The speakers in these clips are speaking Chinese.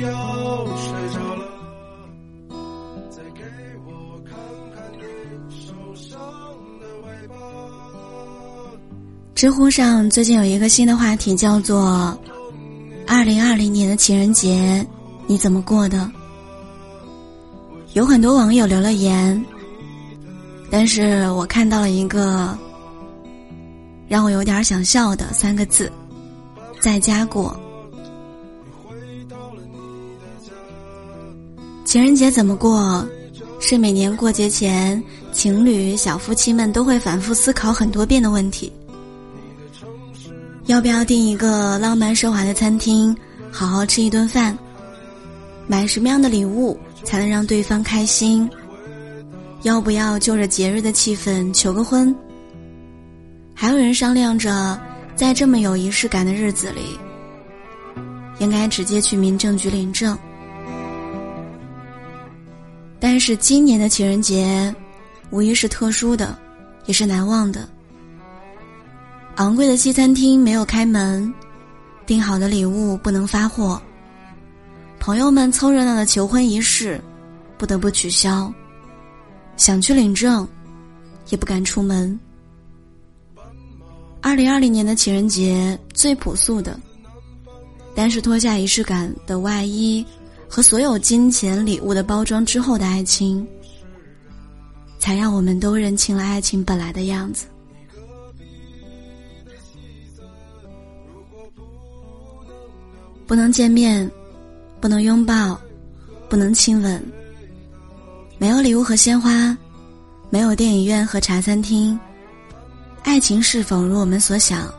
要睡着了，再给我看看你受伤的尾巴。知乎上最近有一个新的话题，叫做“二零二零年的情人节你怎么过的”。有很多网友留了言，但是我看到了一个让我有点想笑的三个字：在家过。情人节怎么过？是每年过节前，情侣、小夫妻们都会反复思考很多遍的问题。要不要订一个浪漫奢华的餐厅，好好吃一顿饭？买什么样的礼物才能让对方开心？要不要就着节日的气氛求个婚？还有人商量着，在这么有仪式感的日子里，应该直接去民政局领证。但是今年的情人节，无疑是特殊的，也是难忘的。昂贵的西餐厅没有开门，订好的礼物不能发货，朋友们凑热闹的求婚仪式不得不取消，想去领证，也不敢出门。二零二零年的情人节最朴素的，但是脱下仪式感的外衣。和所有金钱礼物的包装之后的爱情，才让我们都认清了爱情本来的样子。不能见面，不能拥抱，不能亲吻。没有礼物和鲜花，没有电影院和茶餐厅，爱情是否如我们所想，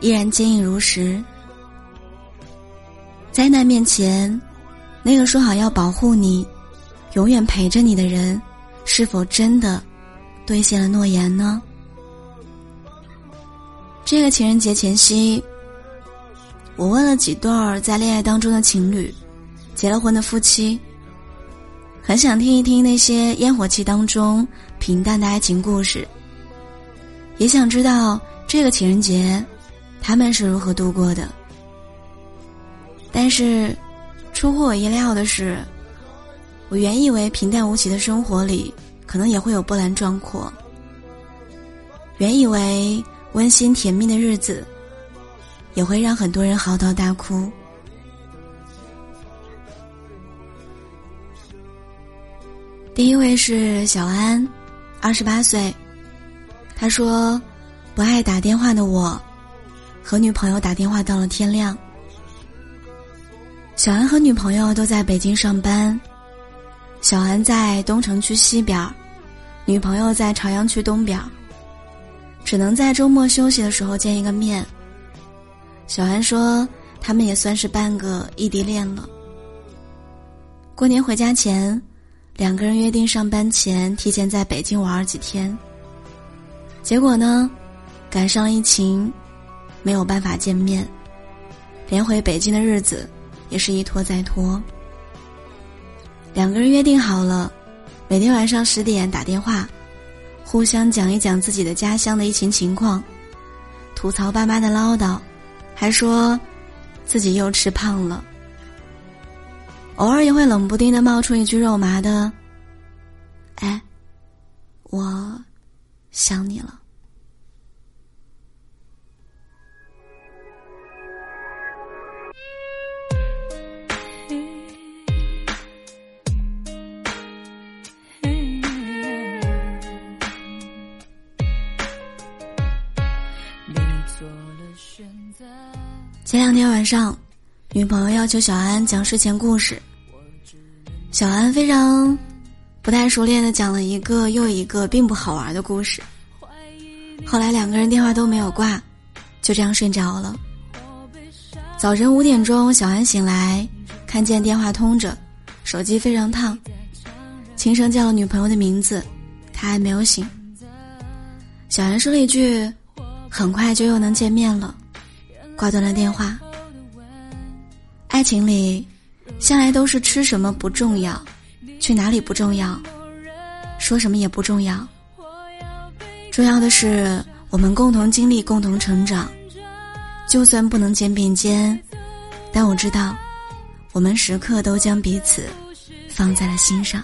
依然坚硬如石？灾难面前。那个说好要保护你、永远陪着你的人，是否真的兑现了诺言呢？这个情人节前夕，我问了几对儿在恋爱当中的情侣、结了婚的夫妻，很想听一听那些烟火气当中平淡的爱情故事，也想知道这个情人节他们是如何度过的。但是。出乎我意料的是，我原以为平淡无奇的生活里可能也会有波澜壮阔，原以为温馨甜蜜的日子也会让很多人嚎啕大哭。第一位是小安，二十八岁，他说：“不爱打电话的我，和女朋友打电话到了天亮。”小安和女朋友都在北京上班，小安在东城区西边女朋友在朝阳区东边只能在周末休息的时候见一个面。小安说，他们也算是半个异地恋了。过年回家前，两个人约定上班前提前在北京玩几天。结果呢，赶上疫情，没有办法见面，连回北京的日子。也是一拖再拖。两个人约定好了，每天晚上十点打电话，互相讲一讲自己的家乡的疫情情况，吐槽爸妈的唠叨，还说自己又吃胖了。偶尔也会冷不丁的冒出一句肉麻的：“哎，我想你了。”前两天晚上，女朋友要求小安讲睡前故事。小安非常不太熟练的讲了一个又一个并不好玩的故事。后来两个人电话都没有挂，就这样睡着了。早晨五点钟，小安醒来，看见电话通着，手机非常烫，轻声叫了女朋友的名字，她还没有醒。小安说了一句：“很快就又能见面了。”挂断了电话。爱情里，向来都是吃什么不重要，去哪里不重要，说什么也不重要。重要的是我们共同经历、共同成长。就算不能肩并肩，但我知道，我们时刻都将彼此放在了心上。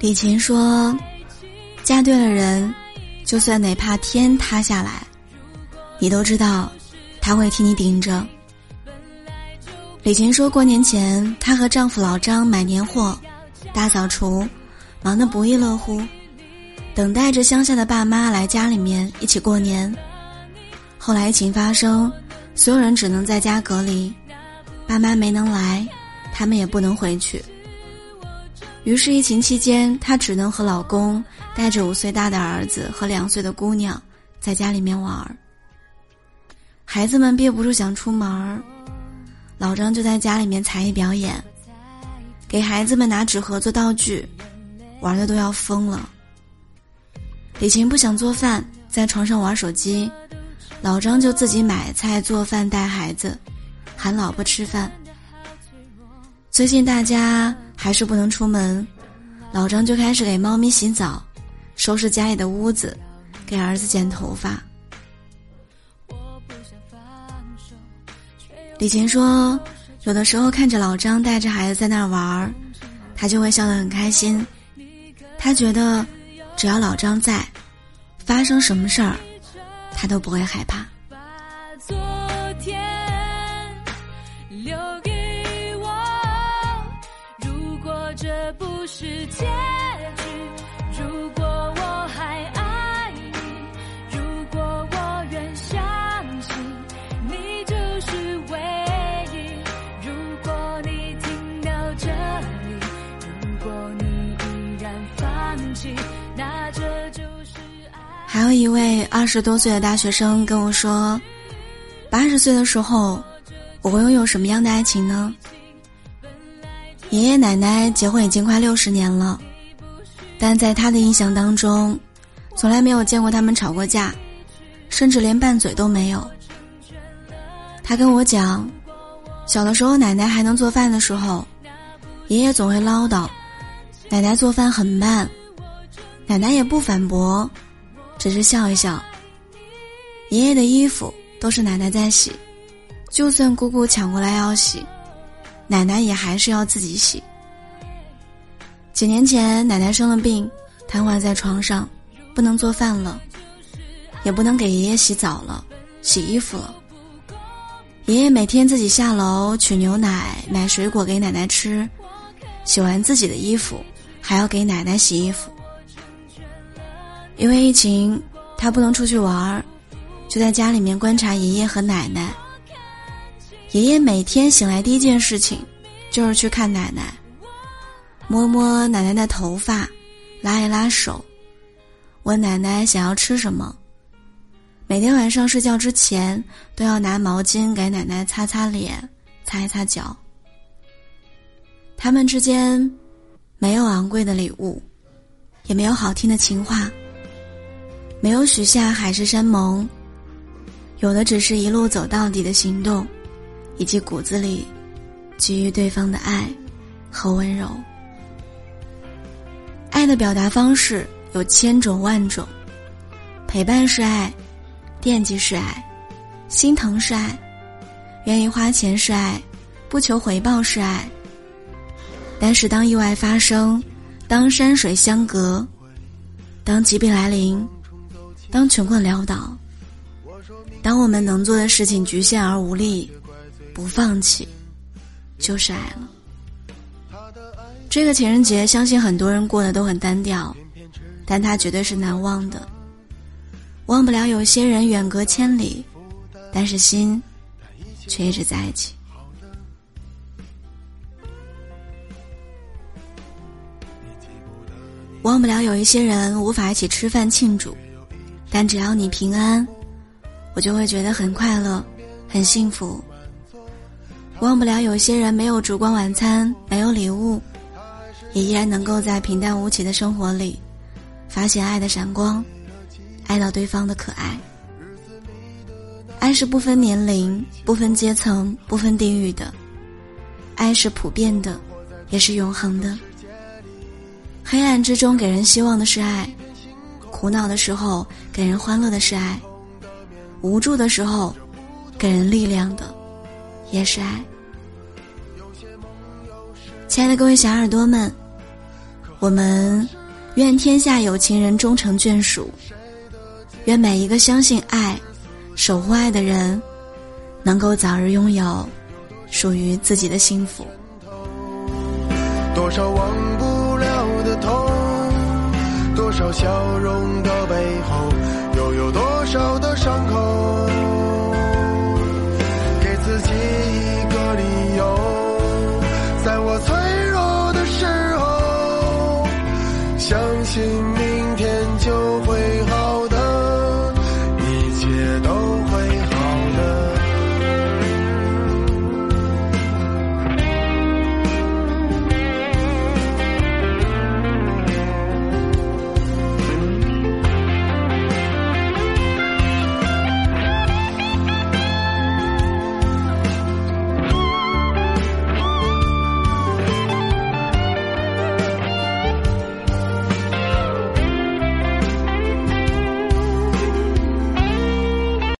李琴说：“嫁对了人，就算哪怕天塌下来，你都知道他会替你顶着。”李琴说过年前，她和丈夫老张买年货、大扫除，忙得不亦乐乎，等待着乡下的爸妈来家里面一起过年。后来疫情发生，所有人只能在家隔离，爸妈没能来，他们也不能回去。于是疫情期间，她只能和老公带着五岁大的儿子和两岁的姑娘在家里面玩儿。孩子们憋不住想出门儿。老张就在家里面才艺表演，给孩子们拿纸盒做道具，玩的都要疯了。李琴不想做饭，在床上玩手机，老张就自己买菜做饭带孩子，喊老婆吃饭。最近大家还是不能出门，老张就开始给猫咪洗澡，收拾家里的屋子，给儿子剪头发。李琴说：“有的时候看着老张带着孩子在那儿玩儿，他就会笑得很开心。他觉得，只要老张在，发生什么事儿，他都不会害怕。”不是结局，如果我还爱你，如果我愿相信你就是唯一，如果你听到这里，如果你依然放弃，那这就是爱。还有一位二十多岁的大学生跟我说：“八十岁的时候，我会拥有什么样的爱情呢？”爷爷奶奶结婚已经快六十年了，但在他的印象当中，从来没有见过他们吵过架，甚至连拌嘴都没有。他跟我讲，小的时候奶奶还能做饭的时候，爷爷总会唠叨，奶奶做饭很慢，奶奶也不反驳。只是笑一笑。爷爷的衣服都是奶奶在洗，就算姑姑抢过来要洗，奶奶也还是要自己洗。几年前，奶奶生了病，瘫痪在床上，不能做饭了，也不能给爷爷洗澡了、洗衣服了。爷爷每天自己下楼取牛奶、买水果给奶奶吃，洗完自己的衣服，还要给奶奶洗衣服。因为疫情，他不能出去玩儿，就在家里面观察爷爷和奶奶。爷爷每天醒来第一件事情，就是去看奶奶，摸摸奶奶的头发，拉一拉手，问奶奶想要吃什么。每天晚上睡觉之前，都要拿毛巾给奶奶擦擦脸，擦一擦脚。他们之间没有昂贵的礼物，也没有好听的情话。没有许下海誓山盟，有的只是一路走到底的行动，以及骨子里给予对方的爱和温柔。爱的表达方式有千种万种，陪伴是爱，惦记是爱，心疼是爱，愿意花钱是爱，不求回报是爱。但是当意外发生，当山水相隔，当疾病来临。当穷困潦倒，当我们能做的事情局限而无力，不放弃，就是爱了。这个情人节，相信很多人过得都很单调，但它绝对是难忘的。忘不了有些人远隔千里，但是心却一直在一起。忘不了有一些人无法一起吃饭庆祝。但只要你平安，我就会觉得很快乐，很幸福。忘不了有些人没有烛光晚餐，没有礼物，也依然能够在平淡无奇的生活里，发现爱的闪光，爱到对方的可爱。爱是不分年龄、不分阶层、不分地域的，爱是普遍的，也是永恒的。黑暗之中给人希望的是爱，苦恼的时候给人欢乐的是爱，无助的时候给人力量的也是爱。亲爱的各位小耳朵们，我们愿天下有情人终成眷属，愿每一个相信爱、守护爱的人。能够早日拥有属于自己的幸福。多少忘不了的痛，多少笑容的背后，又有多少的伤口？